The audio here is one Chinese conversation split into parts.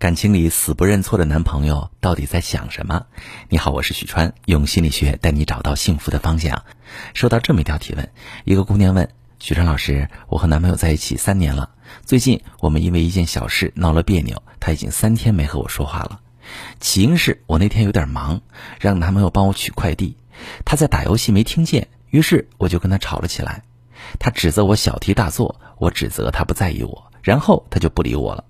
感情里死不认错的男朋友到底在想什么？你好，我是许川，用心理学带你找到幸福的方向。收到这么一条提问，一个姑娘问许川老师：“我和男朋友在一起三年了，最近我们因为一件小事闹了别扭，他已经三天没和我说话了。起因是我那天有点忙，让男朋友帮我取快递，他在打游戏没听见，于是我就跟他吵了起来。他指责我小题大做，我指责他不在意我，然后他就不理我了。”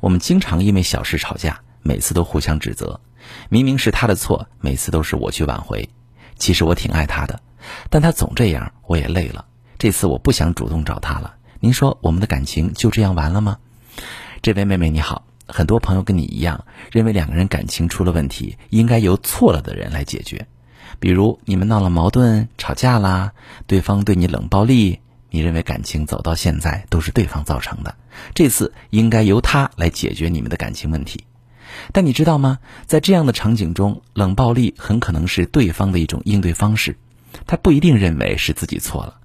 我们经常因为小事吵架，每次都互相指责。明明是他的错，每次都是我去挽回。其实我挺爱他的，但他总这样，我也累了。这次我不想主动找他了。您说我们的感情就这样完了吗？这位妹妹你好，很多朋友跟你一样，认为两个人感情出了问题，应该由错了的人来解决。比如你们闹了矛盾、吵架啦，对方对你冷暴力。你认为感情走到现在都是对方造成的，这次应该由他来解决你们的感情问题。但你知道吗？在这样的场景中，冷暴力很可能是对方的一种应对方式，他不一定认为是自己错了。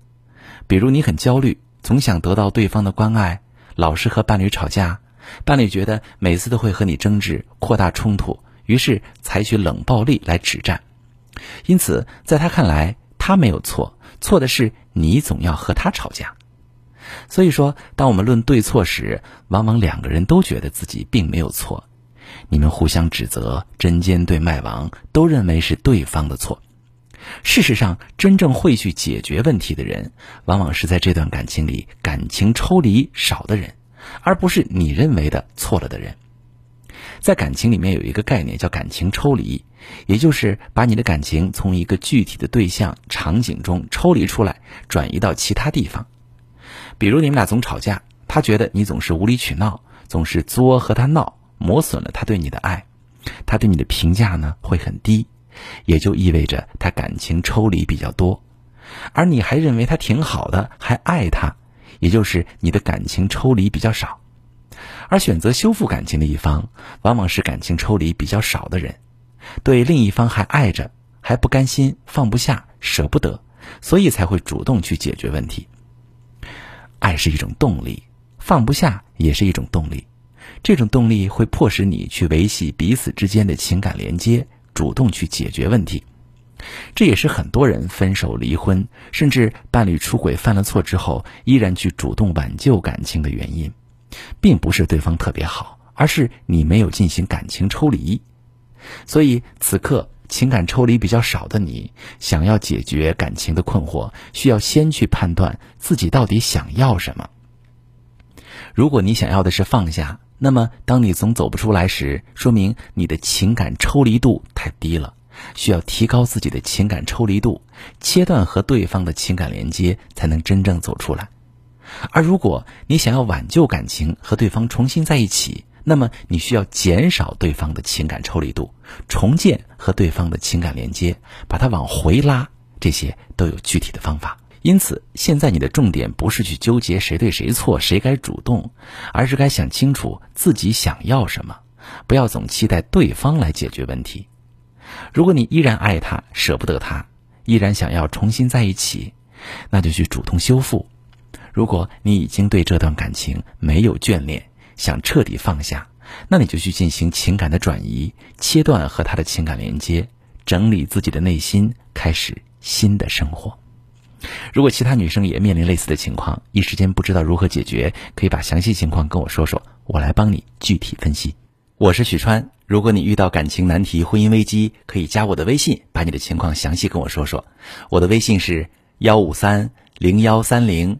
比如你很焦虑，总想得到对方的关爱，老是和伴侣吵架，伴侣觉得每次都会和你争执，扩大冲突，于是采取冷暴力来止战。因此，在他看来，他没有错，错的是。你总要和他吵架，所以说，当我们论对错时，往往两个人都觉得自己并没有错，你们互相指责，针尖对麦芒，都认为是对方的错。事实上，真正会去解决问题的人，往往是在这段感情里感情抽离少的人，而不是你认为的错了的人。在感情里面有一个概念叫感情抽离，也就是把你的感情从一个具体的对象、场景中抽离出来，转移到其他地方。比如你们俩总吵架，他觉得你总是无理取闹，总是作和他闹，磨损了他对你的爱，他对你的评价呢会很低，也就意味着他感情抽离比较多。而你还认为他挺好的，还爱他，也就是你的感情抽离比较少。而选择修复感情的一方，往往是感情抽离比较少的人，对另一方还爱着，还不甘心、放不下、舍不得，所以才会主动去解决问题。爱是一种动力，放不下也是一种动力，这种动力会迫使你去维系彼此之间的情感连接，主动去解决问题。这也是很多人分手、离婚，甚至伴侣出轨、犯了错之后，依然去主动挽救感情的原因。并不是对方特别好，而是你没有进行感情抽离。所以此刻情感抽离比较少的你，想要解决感情的困惑，需要先去判断自己到底想要什么。如果你想要的是放下，那么当你总走不出来时，说明你的情感抽离度太低了，需要提高自己的情感抽离度，切断和对方的情感连接，才能真正走出来。而如果你想要挽救感情和对方重新在一起，那么你需要减少对方的情感抽离度，重建和对方的情感连接，把它往回拉，这些都有具体的方法。因此，现在你的重点不是去纠结谁对谁错，谁该主动，而是该想清楚自己想要什么，不要总期待对方来解决问题。如果你依然爱他，舍不得他，依然想要重新在一起，那就去主动修复。如果你已经对这段感情没有眷恋，想彻底放下，那你就去进行情感的转移，切断和他的情感连接，整理自己的内心，开始新的生活。如果其他女生也面临类似的情况，一时间不知道如何解决，可以把详细情况跟我说说，我来帮你具体分析。我是许川，如果你遇到感情难题、婚姻危机，可以加我的微信，把你的情况详细跟我说说。我的微信是幺五三零幺三零。